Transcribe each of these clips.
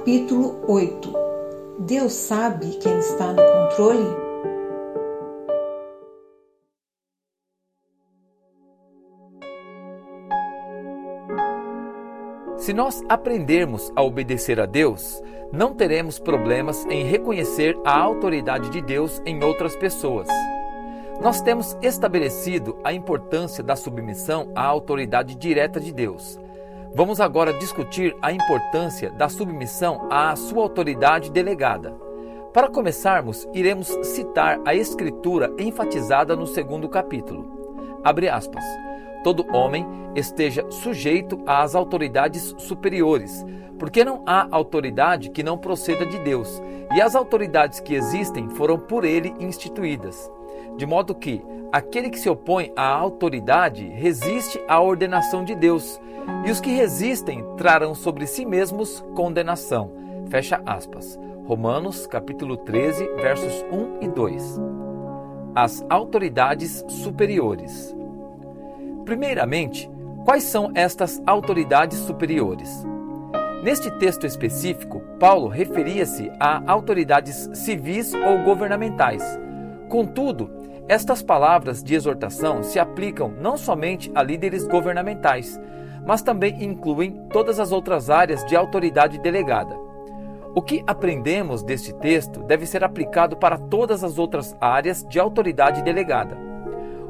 Capítulo 8 Deus sabe quem está no controle? Se nós aprendermos a obedecer a Deus, não teremos problemas em reconhecer a autoridade de Deus em outras pessoas. Nós temos estabelecido a importância da submissão à autoridade direta de Deus Vamos agora discutir a importância da submissão à sua autoridade delegada. Para começarmos, iremos citar a escritura enfatizada no segundo capítulo. Abre aspas. Todo homem esteja sujeito às autoridades superiores, porque não há autoridade que não proceda de Deus, e as autoridades que existem foram por ele instituídas. De modo que aquele que se opõe à autoridade resiste à ordenação de Deus, e os que resistem trarão sobre si mesmos condenação. Fecha aspas. Romanos capítulo 13, versos 1 e 2. As autoridades superiores. Primeiramente, quais são estas autoridades superiores? Neste texto específico, Paulo referia-se a autoridades civis ou governamentais. Contudo, estas palavras de exortação se aplicam não somente a líderes governamentais, mas também incluem todas as outras áreas de autoridade delegada. O que aprendemos deste texto deve ser aplicado para todas as outras áreas de autoridade delegada.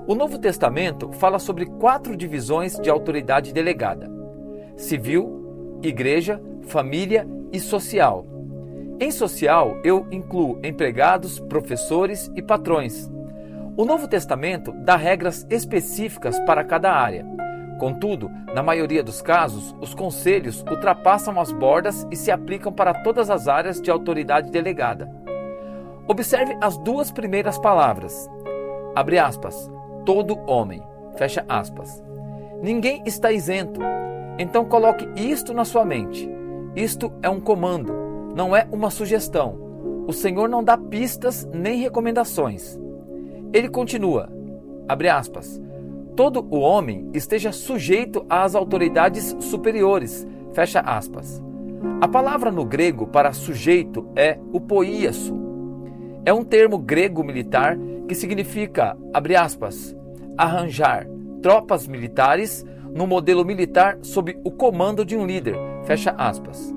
O Novo Testamento fala sobre quatro divisões de autoridade delegada: civil, igreja, família e social. Em social, eu incluo empregados, professores e patrões. O Novo Testamento dá regras específicas para cada área. Contudo, na maioria dos casos, os conselhos ultrapassam as bordas e se aplicam para todas as áreas de autoridade delegada. Observe as duas primeiras palavras. Abre aspas. Todo homem. Fecha aspas. Ninguém está isento. Então coloque isto na sua mente. Isto é um comando, não é uma sugestão. O Senhor não dá pistas nem recomendações. Ele continua, abre aspas, todo o homem esteja sujeito às autoridades superiores. Fecha aspas. A palavra no grego para sujeito é upoíaso. É um termo grego militar que significa, abre aspas, arranjar tropas militares no modelo militar sob o comando de um líder. Fecha aspas.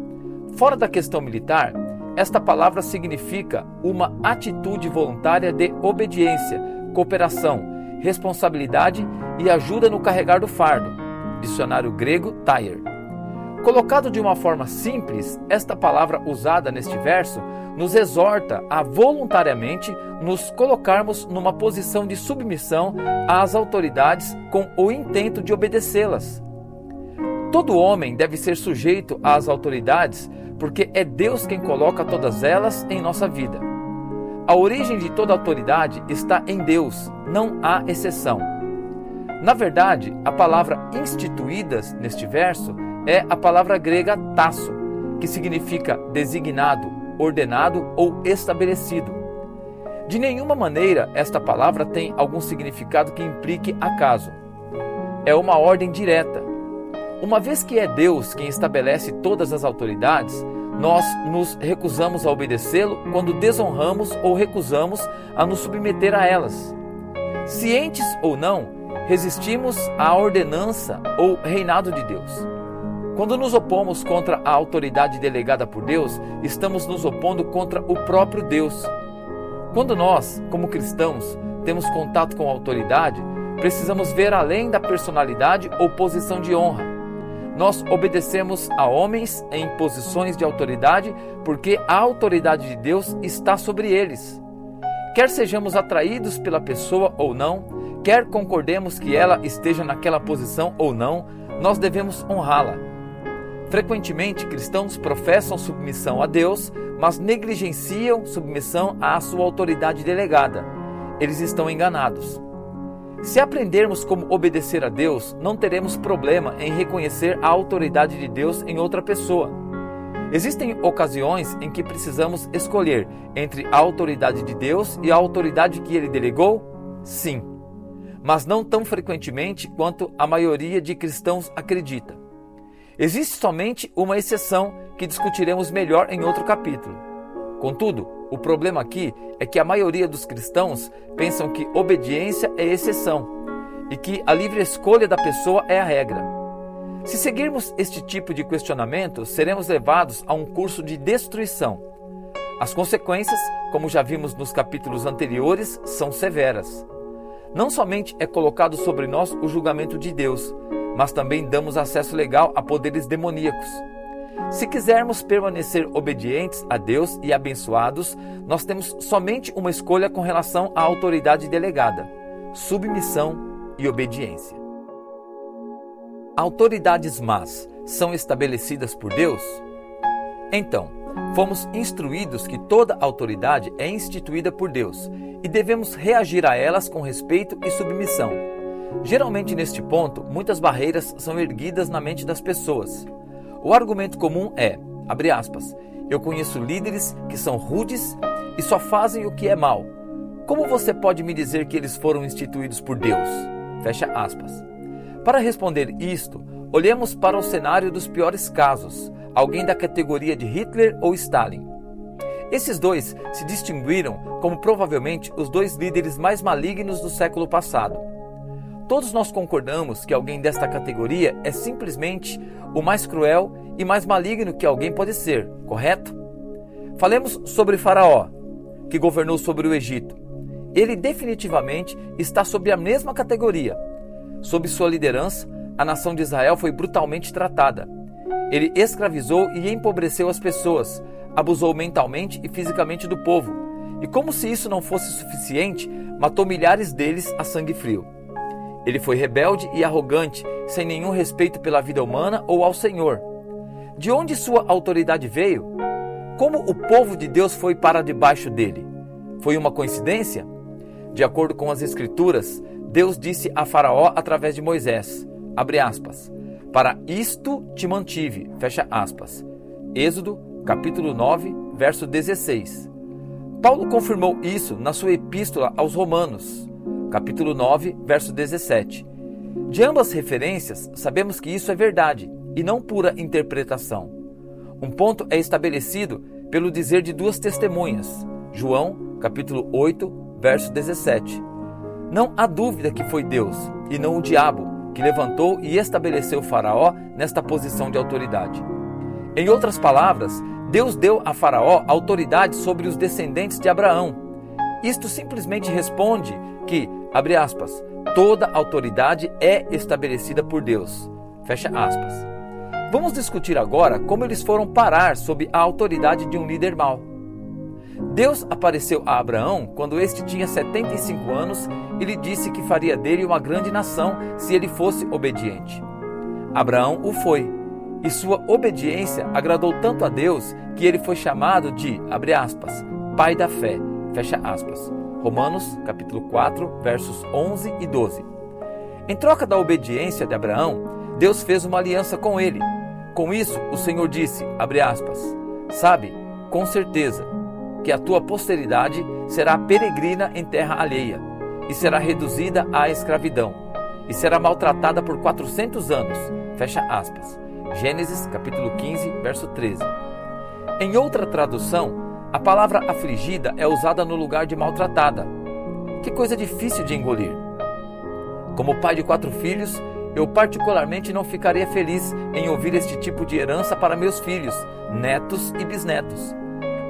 Fora da questão militar, esta palavra significa uma atitude voluntária de obediência, cooperação, responsabilidade e ajuda no carregar do fardo. Dicionário grego Tyre. Colocado de uma forma simples, esta palavra usada neste verso nos exorta a voluntariamente nos colocarmos numa posição de submissão às autoridades com o intento de obedecê-las. Todo homem deve ser sujeito às autoridades, porque é Deus quem coloca todas elas em nossa vida. A origem de toda autoridade está em Deus, não há exceção. Na verdade, a palavra instituídas neste verso é a palavra grega tasso, que significa designado, ordenado ou estabelecido. De nenhuma maneira esta palavra tem algum significado que implique acaso. É uma ordem direta. Uma vez que é Deus quem estabelece todas as autoridades, nós nos recusamos a obedecê-lo quando desonramos ou recusamos a nos submeter a elas. Cientes ou não, resistimos à ordenança ou reinado de Deus. Quando nos opomos contra a autoridade delegada por Deus, estamos nos opondo contra o próprio Deus. Quando nós, como cristãos, temos contato com a autoridade, precisamos ver além da personalidade ou posição de honra nós obedecemos a homens em posições de autoridade porque a autoridade de Deus está sobre eles. Quer sejamos atraídos pela pessoa ou não, quer concordemos que ela esteja naquela posição ou não, nós devemos honrá-la. Frequentemente, cristãos professam submissão a Deus, mas negligenciam submissão à sua autoridade delegada. Eles estão enganados. Se aprendermos como obedecer a Deus, não teremos problema em reconhecer a autoridade de Deus em outra pessoa. Existem ocasiões em que precisamos escolher entre a autoridade de Deus e a autoridade que ele delegou? Sim, mas não tão frequentemente quanto a maioria de cristãos acredita. Existe somente uma exceção que discutiremos melhor em outro capítulo. Contudo, o problema aqui é que a maioria dos cristãos pensam que obediência é exceção e que a livre escolha da pessoa é a regra. Se seguirmos este tipo de questionamento, seremos levados a um curso de destruição. As consequências, como já vimos nos capítulos anteriores, são severas. Não somente é colocado sobre nós o julgamento de Deus, mas também damos acesso legal a poderes demoníacos. Se quisermos permanecer obedientes a Deus e abençoados, nós temos somente uma escolha com relação à autoridade delegada: submissão e obediência. Autoridades más são estabelecidas por Deus? Então, fomos instruídos que toda autoridade é instituída por Deus e devemos reagir a elas com respeito e submissão. Geralmente, neste ponto, muitas barreiras são erguidas na mente das pessoas. O argumento comum é, abre aspas, eu conheço líderes que são rudes e só fazem o que é mal. Como você pode me dizer que eles foram instituídos por Deus? Fecha aspas. Para responder isto, olhemos para o cenário dos piores casos, alguém da categoria de Hitler ou Stalin. Esses dois se distinguiram como provavelmente os dois líderes mais malignos do século passado. Todos nós concordamos que alguém desta categoria é simplesmente o mais cruel e mais maligno que alguém pode ser, correto? Falemos sobre Faraó, que governou sobre o Egito. Ele definitivamente está sob a mesma categoria. Sob sua liderança, a nação de Israel foi brutalmente tratada. Ele escravizou e empobreceu as pessoas, abusou mentalmente e fisicamente do povo. E como se isso não fosse suficiente, matou milhares deles a sangue frio. Ele foi rebelde e arrogante, sem nenhum respeito pela vida humana ou ao Senhor. De onde sua autoridade veio? Como o povo de Deus foi para debaixo dele? Foi uma coincidência? De acordo com as Escrituras, Deus disse a Faraó através de Moisés, aspas, para isto te mantive, fecha aspas. Êxodo, capítulo 9, verso 16. Paulo confirmou isso na sua epístola aos Romanos, capítulo 9, verso 17. De ambas referências, sabemos que isso é verdade e não pura interpretação. Um ponto é estabelecido pelo dizer de duas testemunhas. João, capítulo 8, verso 17. Não há dúvida que foi Deus e não o diabo que levantou e estabeleceu Faraó nesta posição de autoridade. Em outras palavras, Deus deu a Faraó autoridade sobre os descendentes de Abraão. Isto simplesmente responde que Abre aspas. Toda autoridade é estabelecida por Deus. Fecha aspas. Vamos discutir agora como eles foram parar sob a autoridade de um líder mau. Deus apareceu a Abraão quando este tinha 75 anos e lhe disse que faria dele uma grande nação se ele fosse obediente. Abraão o foi, e sua obediência agradou tanto a Deus que ele foi chamado de, abre aspas, pai da fé, fecha aspas. Romanos capítulo 4, versos 11 e 12. Em troca da obediência de Abraão, Deus fez uma aliança com ele. Com isso, o Senhor disse, aspas, sabe, com certeza, que a tua posteridade será peregrina em terra alheia, e será reduzida à escravidão, e será maltratada por quatrocentos anos. Fecha aspas. Gênesis capítulo 15, verso 13. Em outra tradução, a palavra afligida é usada no lugar de maltratada. Que coisa difícil de engolir. Como pai de quatro filhos, eu particularmente não ficaria feliz em ouvir este tipo de herança para meus filhos, netos e bisnetos.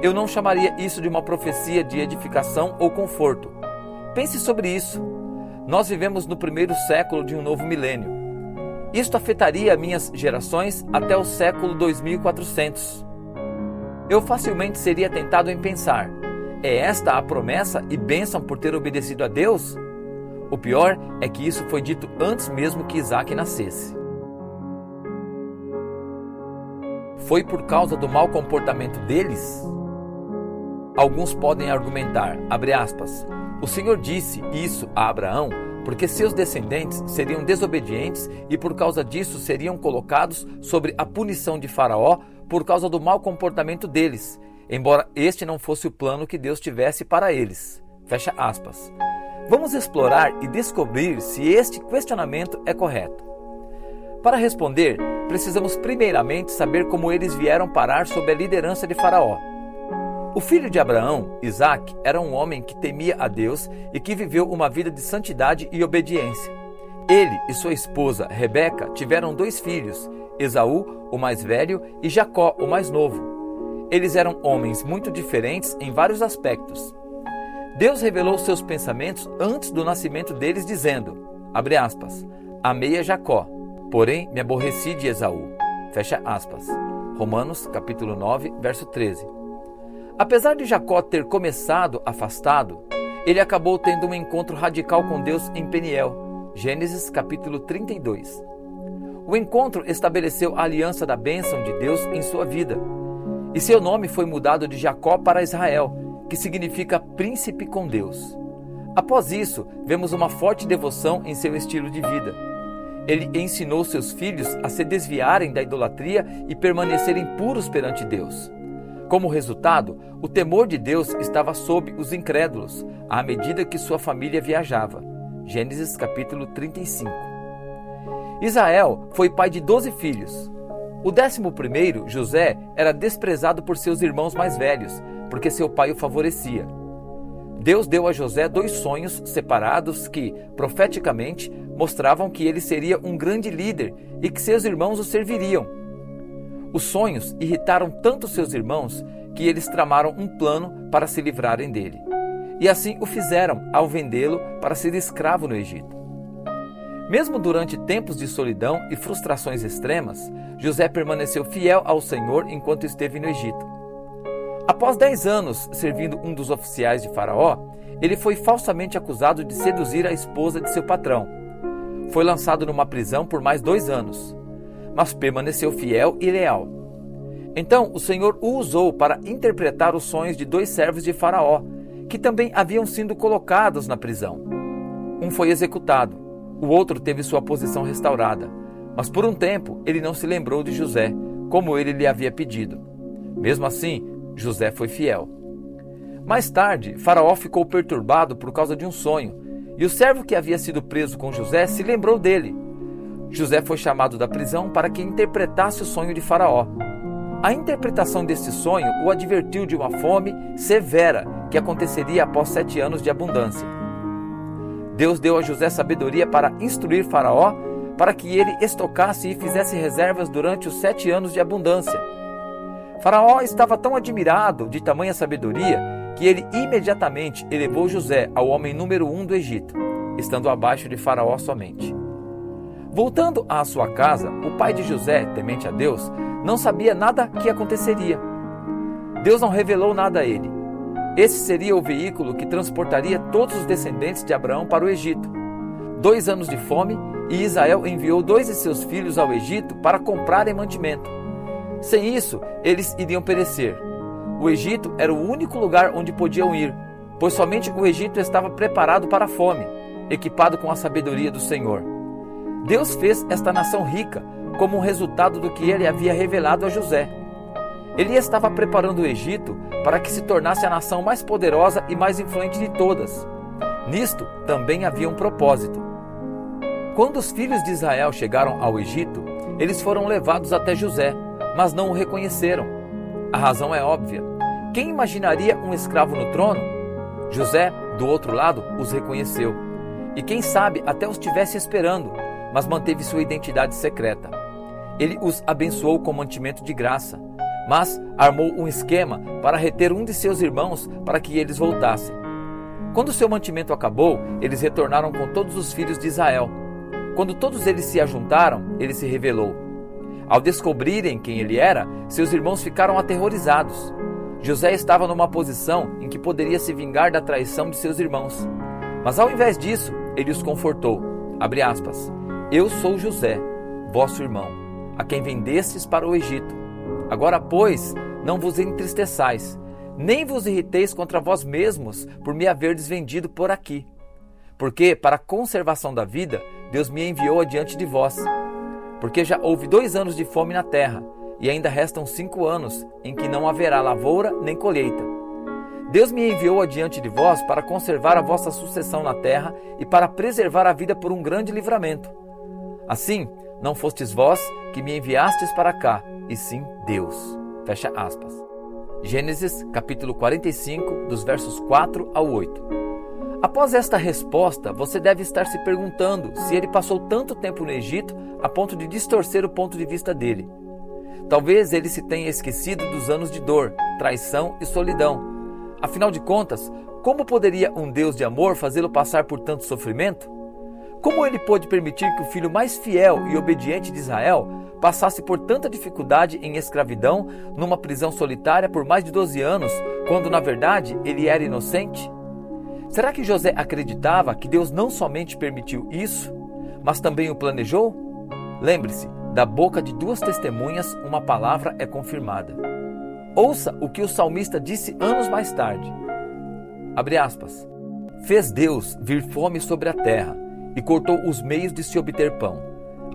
Eu não chamaria isso de uma profecia de edificação ou conforto. Pense sobre isso. Nós vivemos no primeiro século de um novo milênio. Isto afetaria minhas gerações até o século 2400 eu facilmente seria tentado em pensar: é esta a promessa e bênção por ter obedecido a Deus? O pior é que isso foi dito antes mesmo que Isaac nascesse. Foi por causa do mau comportamento deles? Alguns podem argumentar, aspas, o Senhor disse isso a Abraão porque seus descendentes seriam desobedientes e por causa disso seriam colocados sobre a punição de Faraó por causa do mau comportamento deles, embora este não fosse o plano que Deus tivesse para eles. Fecha aspas. Vamos explorar e descobrir se este questionamento é correto. Para responder, precisamos primeiramente saber como eles vieram parar sob a liderança de Faraó. O filho de Abraão, Isaac, era um homem que temia a Deus e que viveu uma vida de santidade e obediência. Ele e sua esposa, Rebeca, tiveram dois filhos, Esaú, o mais velho, e Jacó, o mais novo. Eles eram homens muito diferentes em vários aspectos. Deus revelou seus pensamentos antes do nascimento deles, dizendo: abre aspas, amei a Jacó, porém me aborreci de Esaú. Fecha aspas. Romanos capítulo 9, verso 13. Apesar de Jacó ter começado afastado, ele acabou tendo um encontro radical com Deus em Peniel. Gênesis capítulo 32. O encontro estabeleceu a aliança da bênção de Deus em sua vida. E seu nome foi mudado de Jacó para Israel, que significa príncipe com Deus. Após isso, vemos uma forte devoção em seu estilo de vida. Ele ensinou seus filhos a se desviarem da idolatria e permanecerem puros perante Deus. Como resultado, o temor de Deus estava sob os incrédulos, à medida que sua família viajava. Gênesis capítulo 35. Israel foi pai de doze filhos. O décimo primeiro, José, era desprezado por seus irmãos mais velhos, porque seu pai o favorecia. Deus deu a José dois sonhos separados que, profeticamente, mostravam que ele seria um grande líder e que seus irmãos o serviriam. Os sonhos irritaram tanto seus irmãos que eles tramaram um plano para se livrarem dele. E assim o fizeram ao vendê-lo para ser escravo no Egito. Mesmo durante tempos de solidão e frustrações extremas, José permaneceu fiel ao Senhor enquanto esteve no Egito. Após 10 anos servindo um dos oficiais de Faraó, ele foi falsamente acusado de seduzir a esposa de seu patrão. Foi lançado numa prisão por mais dois anos, mas permaneceu fiel e leal. Então o Senhor o usou para interpretar os sonhos de dois servos de Faraó, que também haviam sido colocados na prisão. Um foi executado, o outro teve sua posição restaurada, mas por um tempo ele não se lembrou de José, como ele lhe havia pedido. Mesmo assim, José foi fiel. Mais tarde, Faraó ficou perturbado por causa de um sonho, e o servo que havia sido preso com José se lembrou dele. José foi chamado da prisão para que interpretasse o sonho de Faraó. A interpretação desse sonho o advertiu de uma fome severa que aconteceria após sete anos de abundância. Deus deu a José sabedoria para instruir Faraó para que ele estocasse e fizesse reservas durante os sete anos de abundância. Faraó estava tão admirado de tamanha sabedoria que ele imediatamente elevou José ao homem número um do Egito, estando abaixo de Faraó somente. Voltando à sua casa, o pai de José, temente a Deus, não sabia nada que aconteceria. Deus não revelou nada a ele. Esse seria o veículo que transportaria todos os descendentes de Abraão para o Egito. Dois anos de fome e Israel enviou dois de seus filhos ao Egito para comprarem mantimento. Sem isso, eles iriam perecer. O Egito era o único lugar onde podiam ir, pois somente o Egito estava preparado para a fome, equipado com a sabedoria do Senhor. Deus fez esta nação rica como um resultado do que ele havia revelado a José. Ele estava preparando o Egito para que se tornasse a nação mais poderosa e mais influente de todas. Nisto também havia um propósito. Quando os filhos de Israel chegaram ao Egito, eles foram levados até José, mas não o reconheceram. A razão é óbvia. Quem imaginaria um escravo no trono? José, do outro lado, os reconheceu. E quem sabe até os tivesse esperando, mas manteve sua identidade secreta. Ele os abençoou com mantimento de graça, mas armou um esquema para reter um de seus irmãos para que eles voltassem. Quando seu mantimento acabou, eles retornaram com todos os filhos de Israel. Quando todos eles se ajuntaram, ele se revelou. Ao descobrirem quem ele era, seus irmãos ficaram aterrorizados. José estava numa posição em que poderia se vingar da traição de seus irmãos. Mas ao invés disso, ele os confortou. Aspas, Eu sou José, vosso irmão, a quem vendestes para o Egito. Agora, pois, não vos entristeçais, nem vos irriteis contra vós mesmos por me haverdes vendido por aqui. Porque, para a conservação da vida, Deus me enviou adiante de vós porque já houve dois anos de fome na terra, e ainda restam cinco anos em que não haverá lavoura nem colheita. Deus me enviou adiante de vós para conservar a vossa sucessão na terra e para preservar a vida por um grande livramento. Assim, não fostes vós que me enviastes para cá, e sim Deus. Fecha aspas. Gênesis capítulo 45, dos versos 4 ao 8. Após esta resposta, você deve estar se perguntando se ele passou tanto tempo no Egito a ponto de distorcer o ponto de vista dele. Talvez ele se tenha esquecido dos anos de dor, traição e solidão. Afinal de contas, como poderia um Deus de amor fazê-lo passar por tanto sofrimento? Como ele pôde permitir que o filho mais fiel e obediente de Israel passasse por tanta dificuldade em escravidão, numa prisão solitária por mais de 12 anos, quando na verdade ele era inocente? Será que José acreditava que Deus não somente permitiu isso, mas também o planejou? Lembre-se, da boca de duas testemunhas uma palavra é confirmada. Ouça o que o salmista disse anos mais tarde. Abre aspas. Fez Deus vir fome sobre a terra e cortou os meios de se obter pão.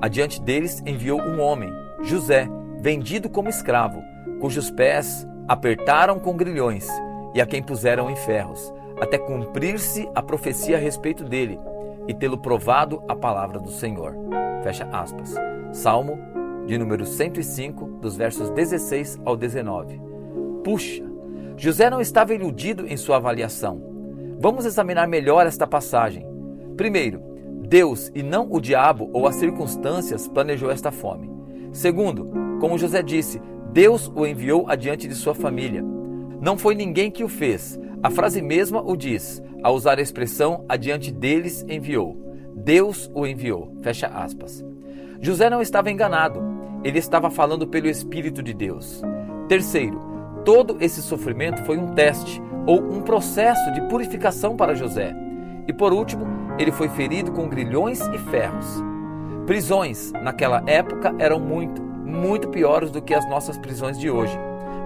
Adiante deles enviou um homem, José, vendido como escravo, cujos pés apertaram com grilhões e a quem puseram em ferros, até cumprir-se a profecia a respeito dele e tê-lo provado a palavra do Senhor. Fecha aspas. Salmo de número 105, dos versos 16 ao 19. Puxa, José não estava iludido em sua avaliação. Vamos examinar melhor esta passagem. Primeiro, Deus e não o diabo ou as circunstâncias planejou esta fome. Segundo, como José disse, Deus o enviou adiante de sua família. Não foi ninguém que o fez. A frase mesma o diz, ao usar a expressão adiante deles enviou. Deus o enviou. Fecha aspas. José não estava enganado, ele estava falando pelo Espírito de Deus. Terceiro, todo esse sofrimento foi um teste ou um processo de purificação para José. E por último, ele foi ferido com grilhões e ferros. Prisões naquela época eram muito, muito piores do que as nossas prisões de hoje.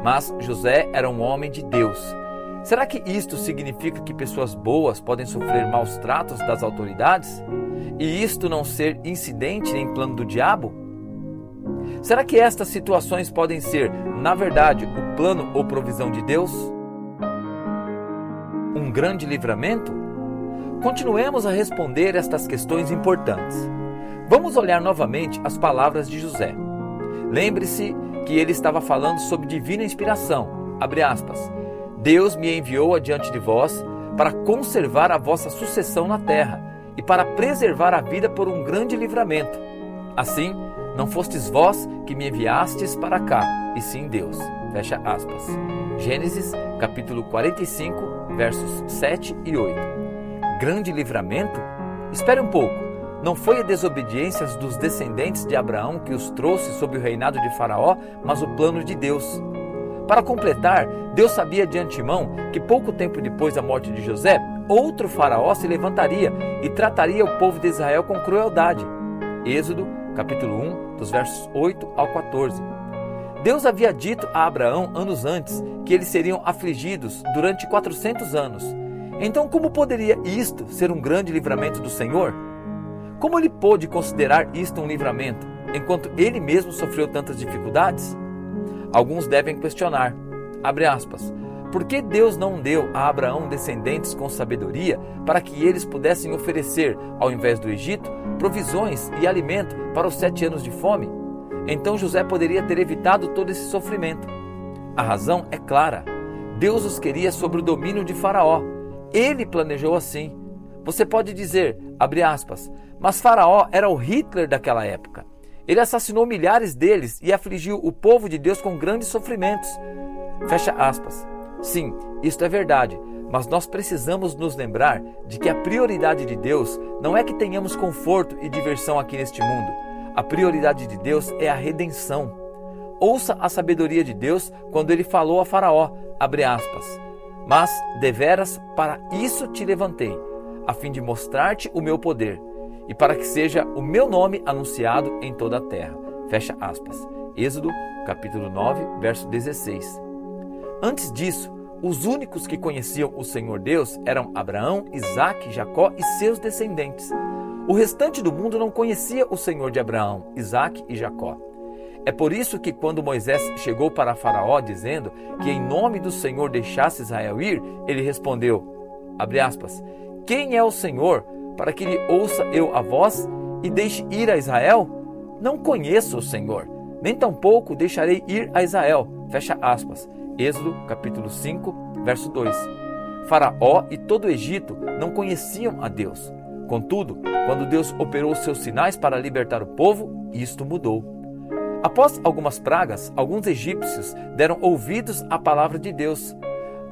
Mas José era um homem de Deus. Será que isto significa que pessoas boas podem sofrer maus tratos das autoridades? e isto não ser incidente nem plano do diabo? Será que estas situações podem ser, na verdade, o plano ou provisão de Deus? Um grande livramento? Continuemos a responder estas questões importantes. Vamos olhar novamente as palavras de José. Lembre-se que ele estava falando sobre divina inspiração. Aspas. Deus me enviou adiante de vós para conservar a vossa sucessão na terra e para preservar a vida por um grande livramento. Assim, não fostes vós que me enviastes para cá, e sim Deus. Fecha aspas. Gênesis capítulo 45, versos 7 e 8. Grande livramento? Espere um pouco. Não foi a desobediência dos descendentes de Abraão que os trouxe sob o reinado de Faraó, mas o plano de Deus. Para completar, Deus sabia de antemão que pouco tempo depois da morte de José, outro faraó se levantaria e trataria o povo de Israel com crueldade. Êxodo, capítulo 1, dos versos 8 ao 14. Deus havia dito a Abraão anos antes que eles seriam afligidos durante 400 anos. Então, como poderia isto ser um grande livramento do Senhor? Como ele pôde considerar isto um livramento, enquanto ele mesmo sofreu tantas dificuldades? Alguns devem questionar, abre aspas, por que Deus não deu a Abraão descendentes com sabedoria para que eles pudessem oferecer, ao invés do Egito, provisões e alimento para os sete anos de fome? Então José poderia ter evitado todo esse sofrimento. A razão é clara. Deus os queria sob o domínio de Faraó. Ele planejou assim. Você pode dizer, abre aspas, mas Faraó era o Hitler daquela época. Ele assassinou milhares deles e afligiu o povo de Deus com grandes sofrimentos. Fecha aspas. Sim, isto é verdade, mas nós precisamos nos lembrar de que a prioridade de Deus não é que tenhamos conforto e diversão aqui neste mundo. A prioridade de Deus é a redenção. Ouça a sabedoria de Deus quando ele falou a Faraó, abre aspas, mas deveras para isso te levantei, a fim de mostrar-te o meu poder e para que seja o meu nome anunciado em toda a terra. Fecha aspas. Êxodo, capítulo 9, verso 16. Antes disso, os únicos que conheciam o Senhor Deus eram Abraão, Isaque, Jacó e seus descendentes. O restante do mundo não conhecia o Senhor de Abraão, Isaque e Jacó. É por isso que quando Moisés chegou para Faraó dizendo que em nome do Senhor deixasse Israel ir, ele respondeu, abre aspas, quem é o Senhor para que lhe ouça eu a voz e deixe ir a Israel? Não conheço o Senhor, nem tampouco deixarei ir a Israel. Fecha aspas. Êxodo capítulo 5, verso 2. Faraó e todo o Egito não conheciam a Deus. Contudo, quando Deus operou seus sinais para libertar o povo, isto mudou. Após algumas pragas, alguns egípcios deram ouvidos à palavra de Deus.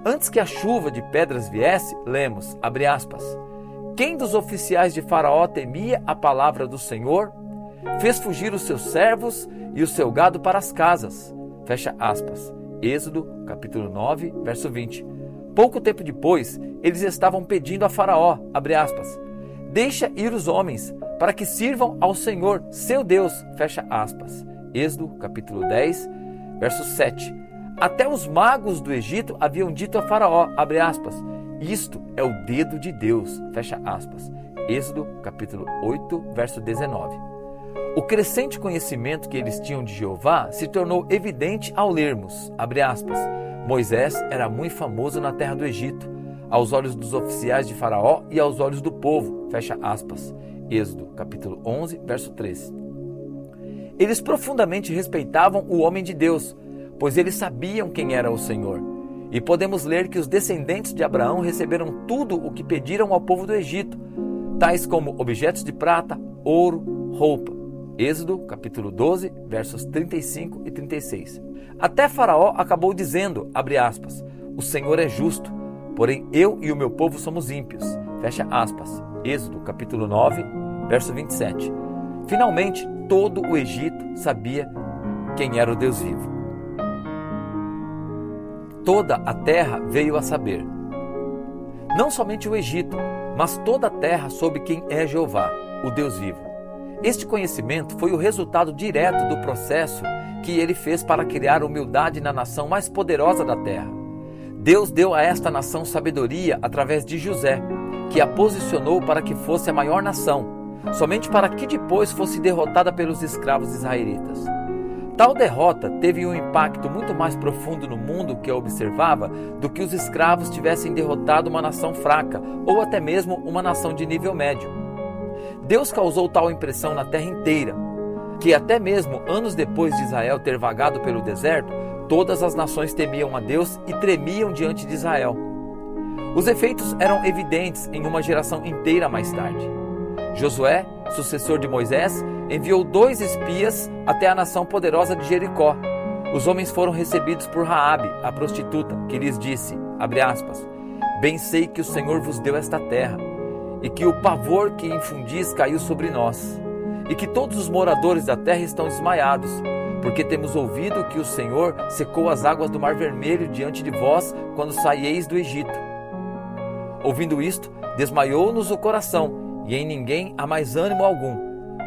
Antes que a chuva de pedras viesse, lemos, abre aspas, quem dos oficiais de Faraó temia a palavra do Senhor, fez fugir os seus servos e o seu gado para as casas. Fecha aspas. Êxodo, capítulo 9, verso 20. Pouco tempo depois, eles estavam pedindo a Faraó, abre aspas, deixa ir os homens, para que sirvam ao Senhor, seu Deus, fecha aspas. Êxodo, capítulo 10, verso 7. Até os magos do Egito haviam dito a Faraó, abre aspas, isto é o dedo de Deus, fecha aspas. Êxodo, capítulo 8, verso 19. O crescente conhecimento que eles tinham de Jeová se tornou evidente ao lermos, aspas, Moisés era muito famoso na terra do Egito, aos olhos dos oficiais de Faraó e aos olhos do povo, fecha aspas. Êxodo, capítulo 11, verso 13. Eles profundamente respeitavam o homem de Deus, pois eles sabiam quem era o Senhor. E podemos ler que os descendentes de Abraão receberam tudo o que pediram ao povo do Egito, tais como objetos de prata, ouro, roupa. Êxodo, capítulo 12, versos 35 e 36. Até Faraó acabou dizendo, abre aspas, o Senhor é justo, porém eu e o meu povo somos ímpios. Fecha aspas. Êxodo, capítulo 9, verso 27. Finalmente, todo o Egito sabia quem era o Deus vivo. Toda a terra veio a saber. Não somente o Egito, mas toda a terra soube quem é Jeová, o Deus vivo. Este conhecimento foi o resultado direto do processo que ele fez para criar humildade na nação mais poderosa da terra. Deus deu a esta nação sabedoria através de José, que a posicionou para que fosse a maior nação, somente para que depois fosse derrotada pelos escravos israelitas. Tal derrota teve um impacto muito mais profundo no mundo que a observava do que os escravos tivessem derrotado uma nação fraca ou até mesmo uma nação de nível médio. Deus causou tal impressão na terra inteira, que até mesmo anos depois de Israel ter vagado pelo deserto, todas as nações temiam a Deus e tremiam diante de Israel. Os efeitos eram evidentes em uma geração inteira mais tarde. Josué, sucessor de Moisés, enviou dois espias até a nação poderosa de Jericó. Os homens foram recebidos por Raabe, a prostituta, que lhes disse, aspas, Bem sei que o Senhor vos deu esta terra e que o pavor que infundis caiu sobre nós, e que todos os moradores da terra estão desmaiados, porque temos ouvido que o Senhor secou as águas do Mar Vermelho diante de vós quando saieis do Egito. Ouvindo isto, desmaiou-nos o coração, e em ninguém há mais ânimo algum,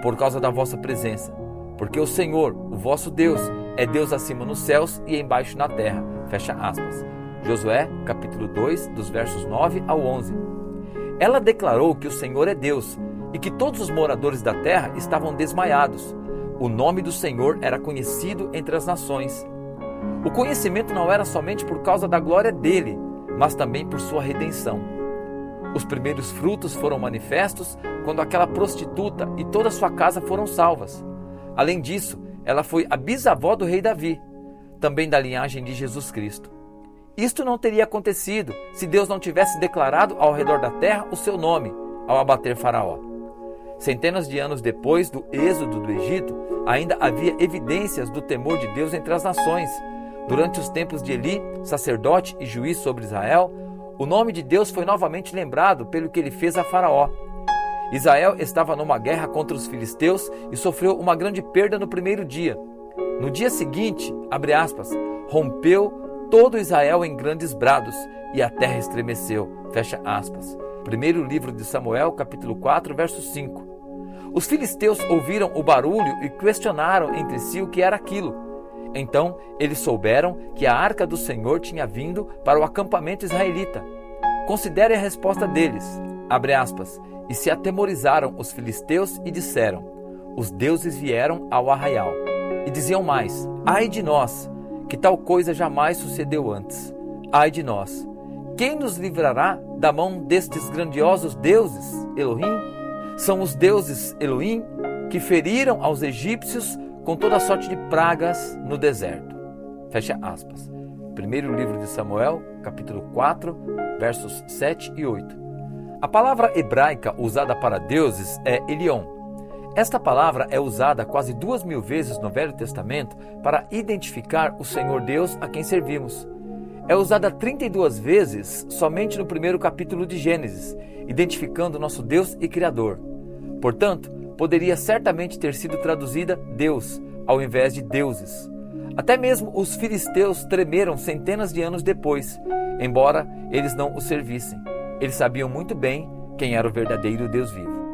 por causa da vossa presença. Porque o Senhor, o vosso Deus, é Deus acima nos céus e embaixo na terra. Fecha aspas. Josué, capítulo 2, dos versos 9 ao 11. Ela declarou que o Senhor é Deus e que todos os moradores da terra estavam desmaiados. O nome do Senhor era conhecido entre as nações. O conhecimento não era somente por causa da glória dele, mas também por sua redenção. Os primeiros frutos foram manifestos quando aquela prostituta e toda sua casa foram salvas. Além disso, ela foi a bisavó do rei Davi, também da linhagem de Jesus Cristo. Isto não teria acontecido se Deus não tivesse declarado ao redor da terra o seu nome ao abater Faraó. Centenas de anos depois do êxodo do Egito, ainda havia evidências do temor de Deus entre as nações. Durante os tempos de Eli, sacerdote e juiz sobre Israel, o nome de Deus foi novamente lembrado pelo que ele fez a Faraó. Israel estava numa guerra contra os filisteus e sofreu uma grande perda no primeiro dia. No dia seguinte, aspas, rompeu todo Israel em grandes brados e a terra estremeceu. Fecha aspas. Primeiro livro de Samuel, capítulo 4, verso 5. Os filisteus ouviram o barulho e questionaram entre si o que era aquilo. Então eles souberam que a arca do Senhor tinha vindo para o acampamento israelita. Considere a resposta deles. Aspas. E se atemorizaram os filisteus e disseram: Os deuses vieram ao arraial. E diziam mais: Ai de nós, que tal coisa jamais sucedeu antes. Ai de nós! Quem nos livrará da mão destes grandiosos deuses, Elohim? São os deuses Elohim que feriram aos egípcios com toda sorte de pragas no deserto. Fecha aspas. Primeiro livro de Samuel, capítulo 4, versos 7 e 8. A palavra hebraica usada para deuses é Elion. Esta palavra é usada quase duas mil vezes no Velho Testamento para identificar o Senhor Deus a quem servimos. É usada 32 vezes somente no primeiro capítulo de Gênesis, identificando nosso Deus e Criador. Portanto, poderia certamente ter sido traduzida Deus, ao invés de deuses. Até mesmo os filisteus tremeram centenas de anos depois, embora eles não o servissem. Eles sabiam muito bem quem era o verdadeiro Deus vivo.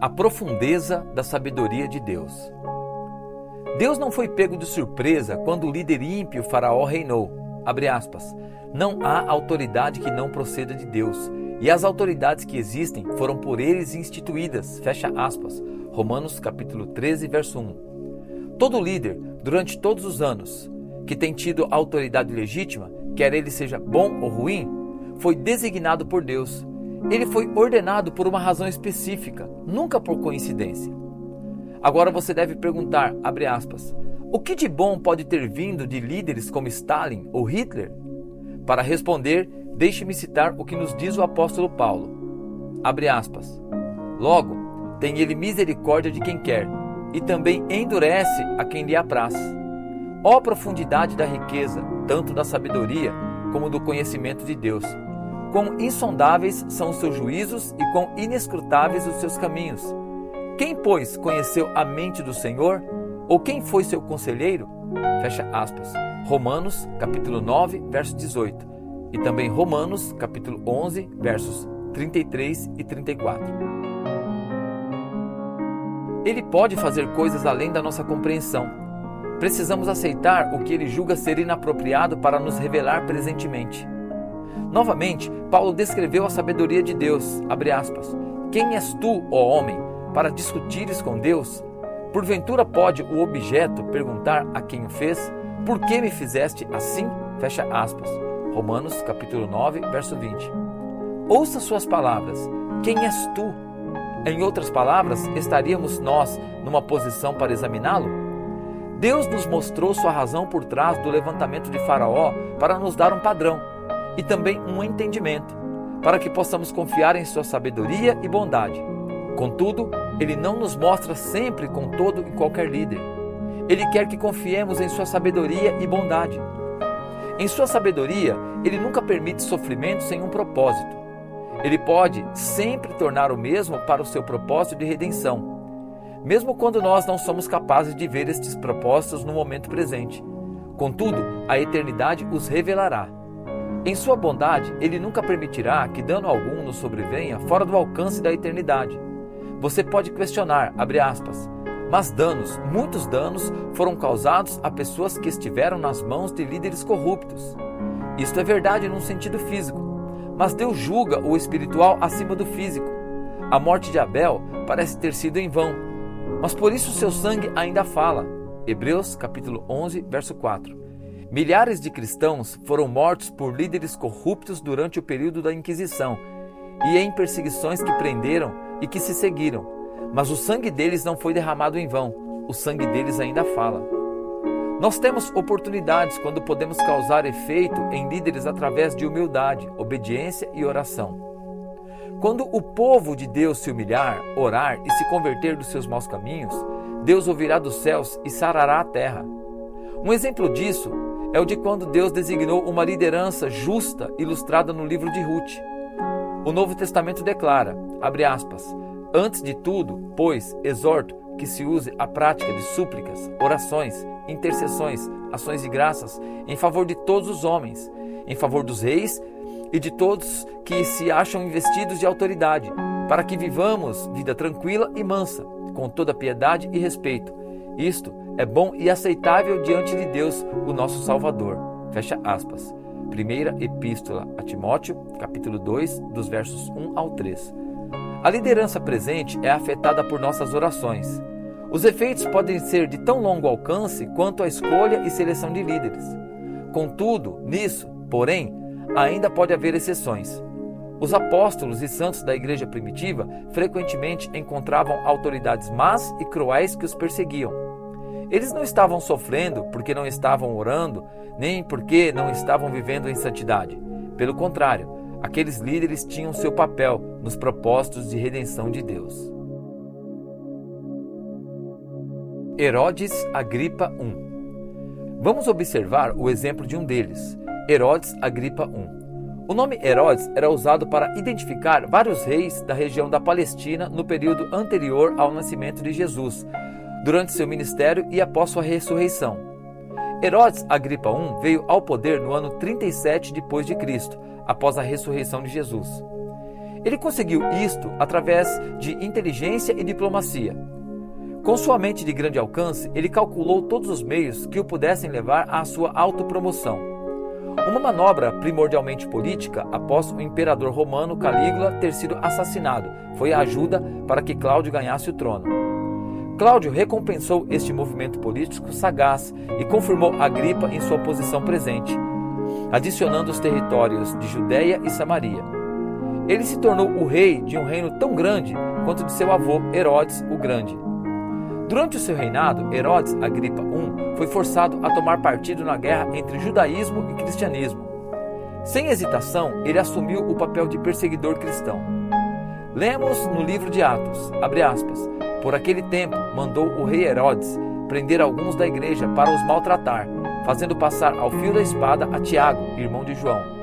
A profundeza da sabedoria de Deus. Deus não foi pego de surpresa quando o líder ímpio Faraó reinou. Não há autoridade que não proceda de Deus, e as autoridades que existem foram por eles instituídas. Fecha aspas. Romanos capítulo 13, verso 1. Todo líder, durante todos os anos, que tem tido autoridade legítima, quer ele seja bom ou ruim, foi designado por Deus. Ele foi ordenado por uma razão específica, nunca por coincidência. Agora você deve perguntar, abre aspas, o que de bom pode ter vindo de líderes como Stalin ou Hitler? Para responder, deixe-me citar o que nos diz o apóstolo Paulo. Abre aspas. Logo, tem ele misericórdia de quem quer, e também endurece a quem lhe apraz. Ó profundidade da riqueza, tanto da sabedoria como do conhecimento de Deus! Quão insondáveis são os seus juízos e quão inescrutáveis os seus caminhos! Quem, pois, conheceu a mente do Senhor? Ou quem foi seu conselheiro? Fecha aspas. Romanos, capítulo 9, verso 18. E também Romanos, capítulo 11, versos 33 e 34. Ele pode fazer coisas além da nossa compreensão. Precisamos aceitar o que ele julga ser inapropriado para nos revelar presentemente. Novamente, Paulo descreveu a sabedoria de Deus. Aspas, Quem és tu, ó homem, para discutires com Deus? Porventura pode o objeto perguntar a quem o fez: Por que me fizeste assim? Fecha aspas. Romanos capítulo 9, verso 20. Ouça suas palavras. Quem és tu? Em outras palavras, estaríamos nós numa posição para examiná-lo? Deus nos mostrou sua razão por trás do levantamento de Faraó para nos dar um padrão e também um entendimento, para que possamos confiar em sua sabedoria e bondade. Contudo, ele não nos mostra sempre com todo e qualquer líder. Ele quer que confiemos em sua sabedoria e bondade. Em sua sabedoria, ele nunca permite sofrimento sem um propósito. Ele pode sempre tornar o mesmo para o seu propósito de redenção, mesmo quando nós não somos capazes de ver estes propósitos no momento presente. Contudo, a eternidade os revelará. Em sua bondade, ele nunca permitirá que dano algum nos sobrevenha fora do alcance da eternidade. Você pode questionar, aspas, mas danos, muitos danos, foram causados a pessoas que estiveram nas mãos de líderes corruptos. Isto é verdade num sentido físico. Mas Deus julga o espiritual acima do físico. A morte de Abel parece ter sido em vão, mas por isso seu sangue ainda fala. Hebreus capítulo 11, verso 4. Milhares de cristãos foram mortos por líderes corruptos durante o período da Inquisição e em perseguições que prenderam e que se seguiram. Mas o sangue deles não foi derramado em vão, o sangue deles ainda fala. Nós temos oportunidades quando podemos causar efeito em líderes através de humildade, obediência e oração. Quando o povo de Deus se humilhar, orar e se converter dos seus maus caminhos, Deus ouvirá dos céus e sarará a terra. Um exemplo disso é o de quando Deus designou uma liderança justa ilustrada no livro de Ruth. O Novo Testamento declara, abre aspas, antes de tudo, pois, exorto que se use a prática de súplicas, orações, intercessões, ações de graças em favor de todos os homens, em favor dos reis e de todos que se acham investidos de autoridade, para que vivamos vida tranquila e mansa, com toda piedade e respeito. Isto é bom e aceitável diante de Deus, o nosso Salvador. Fecha aspas. Primeira Epístola a Timóteo, capítulo 2, dos versos 1 ao 3. A liderança presente é afetada por nossas orações. Os efeitos podem ser de tão longo alcance quanto a escolha e seleção de líderes. Contudo, nisso, porém, ainda pode haver exceções. Os apóstolos e santos da igreja primitiva frequentemente encontravam autoridades más e cruéis que os perseguiam. Eles não estavam sofrendo porque não estavam orando, nem porque não estavam vivendo em santidade. Pelo contrário, aqueles líderes tinham seu papel nos propósitos de redenção de Deus. Herodes Agripa I Vamos observar o exemplo de um deles, Herodes Agripa I. O nome Herodes era usado para identificar vários reis da região da Palestina no período anterior ao nascimento de Jesus, durante seu ministério e após sua ressurreição. Herodes Agripa I veio ao poder no ano 37 depois de Cristo, após a ressurreição de Jesus. Ele conseguiu isto através de inteligência e diplomacia. Com sua mente de grande alcance, ele calculou todos os meios que o pudessem levar à sua autopromoção. Uma manobra primordialmente política após o imperador romano Calígula ter sido assassinado foi a ajuda para que Cláudio ganhasse o trono. Cláudio recompensou este movimento político sagaz e confirmou Agripa em sua posição presente, adicionando os territórios de Judéia e Samaria. Ele se tornou o rei de um reino tão grande quanto de seu avô Herodes o Grande. Durante o seu reinado, Herodes Agripa I foi forçado a tomar partido na guerra entre judaísmo e cristianismo. Sem hesitação, ele assumiu o papel de perseguidor cristão. Lemos no livro de Atos, aspas, por aquele tempo mandou o rei Herodes prender alguns da igreja para os maltratar, fazendo passar ao fio da espada a Tiago, irmão de João.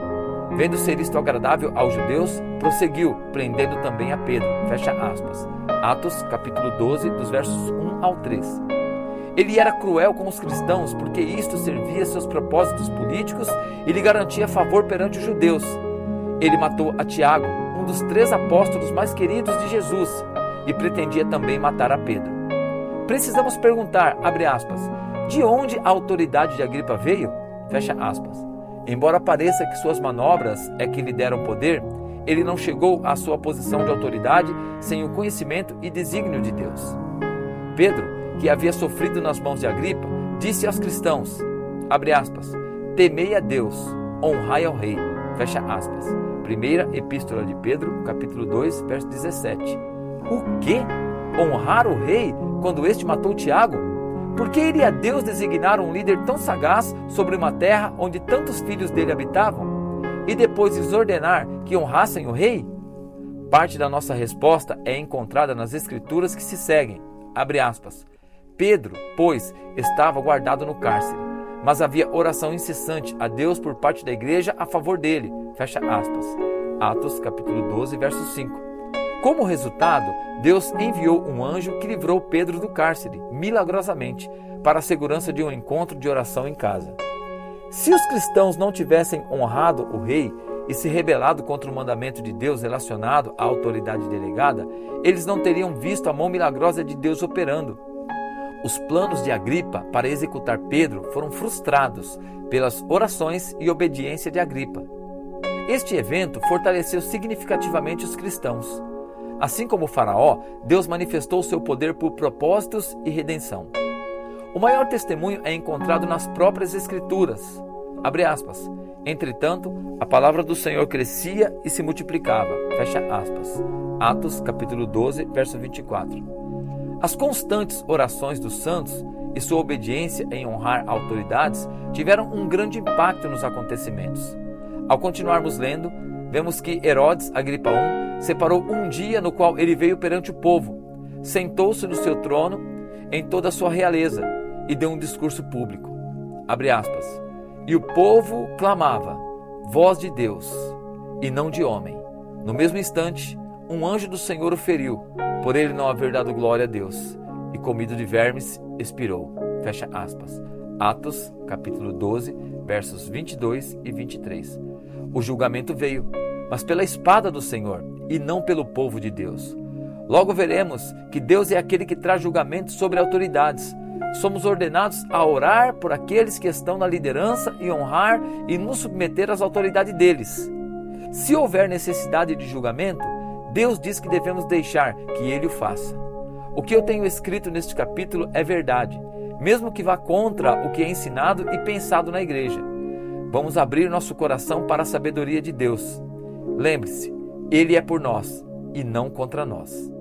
Vendo ser isto agradável aos judeus, prosseguiu, prendendo também a Pedro. Fecha aspas. Atos, capítulo 12, dos versos 1 ao 3. Ele era cruel com os cristãos porque isto servia seus propósitos políticos e lhe garantia favor perante os judeus. Ele matou a Tiago, um dos três apóstolos mais queridos de Jesus, e pretendia também matar a Pedro. Precisamos perguntar, abre aspas, de onde a autoridade de Agripa veio? Fecha aspas. Embora pareça que suas manobras é que lhe deram poder, ele não chegou à sua posição de autoridade sem o conhecimento e desígnio de Deus. Pedro, que havia sofrido nas mãos de Agripa, disse aos cristãos, aspas, temei a Deus, honrai ao rei, fecha aspas. Primeira Epístola de Pedro, capítulo 2, verso 17. O que? Honrar o rei quando este matou Tiago? Por que iria Deus designar um líder tão sagaz sobre uma terra onde tantos filhos dele habitavam e depois lhes ordenar que honrassem o rei? Parte da nossa resposta é encontrada nas escrituras que se seguem. Abre aspas. Pedro, pois, estava guardado no cárcere, mas havia oração incessante a Deus por parte da igreja a favor dele. Fecha aspas. Atos capítulo 12, verso 5. Como resultado, Deus enviou um anjo que livrou Pedro do cárcere, milagrosamente, para a segurança de um encontro de oração em casa. Se os cristãos não tivessem honrado o rei e se rebelado contra o mandamento de Deus relacionado à autoridade delegada, eles não teriam visto a mão milagrosa de Deus operando. Os planos de Agripa para executar Pedro foram frustrados pelas orações e obediência de Agripa. Este evento fortaleceu significativamente os cristãos. Assim como o Faraó, Deus manifestou seu poder por propósitos e redenção. O maior testemunho é encontrado nas próprias Escrituras. Abre aspas. Entretanto, a palavra do Senhor crescia e se multiplicava. Fecha aspas. Atos capítulo 12, verso 24. As constantes orações dos santos e sua obediência em honrar autoridades tiveram um grande impacto nos acontecimentos. Ao continuarmos lendo, vemos que Herodes Agripa I separou um dia no qual ele veio perante o povo, sentou-se no seu trono em toda a sua realeza e deu um discurso público. E o povo clamava: Voz de Deus e não de homem. No mesmo instante, um anjo do Senhor o feriu, por ele não haver dado glória a Deus, e comido de vermes, expirou. Fecha aspas. Atos, capítulo 12, versos 22 e 23. O julgamento veio, mas pela espada do Senhor e não pelo povo de Deus. Logo veremos que Deus é aquele que traz julgamento sobre autoridades. Somos ordenados a orar por aqueles que estão na liderança e honrar e nos submeter às autoridades deles. Se houver necessidade de julgamento, Deus diz que devemos deixar que Ele o faça. O que eu tenho escrito neste capítulo é verdade, mesmo que vá contra o que é ensinado e pensado na igreja. Vamos abrir nosso coração para a sabedoria de Deus. Lembre-se, Ele é por nós e não contra nós.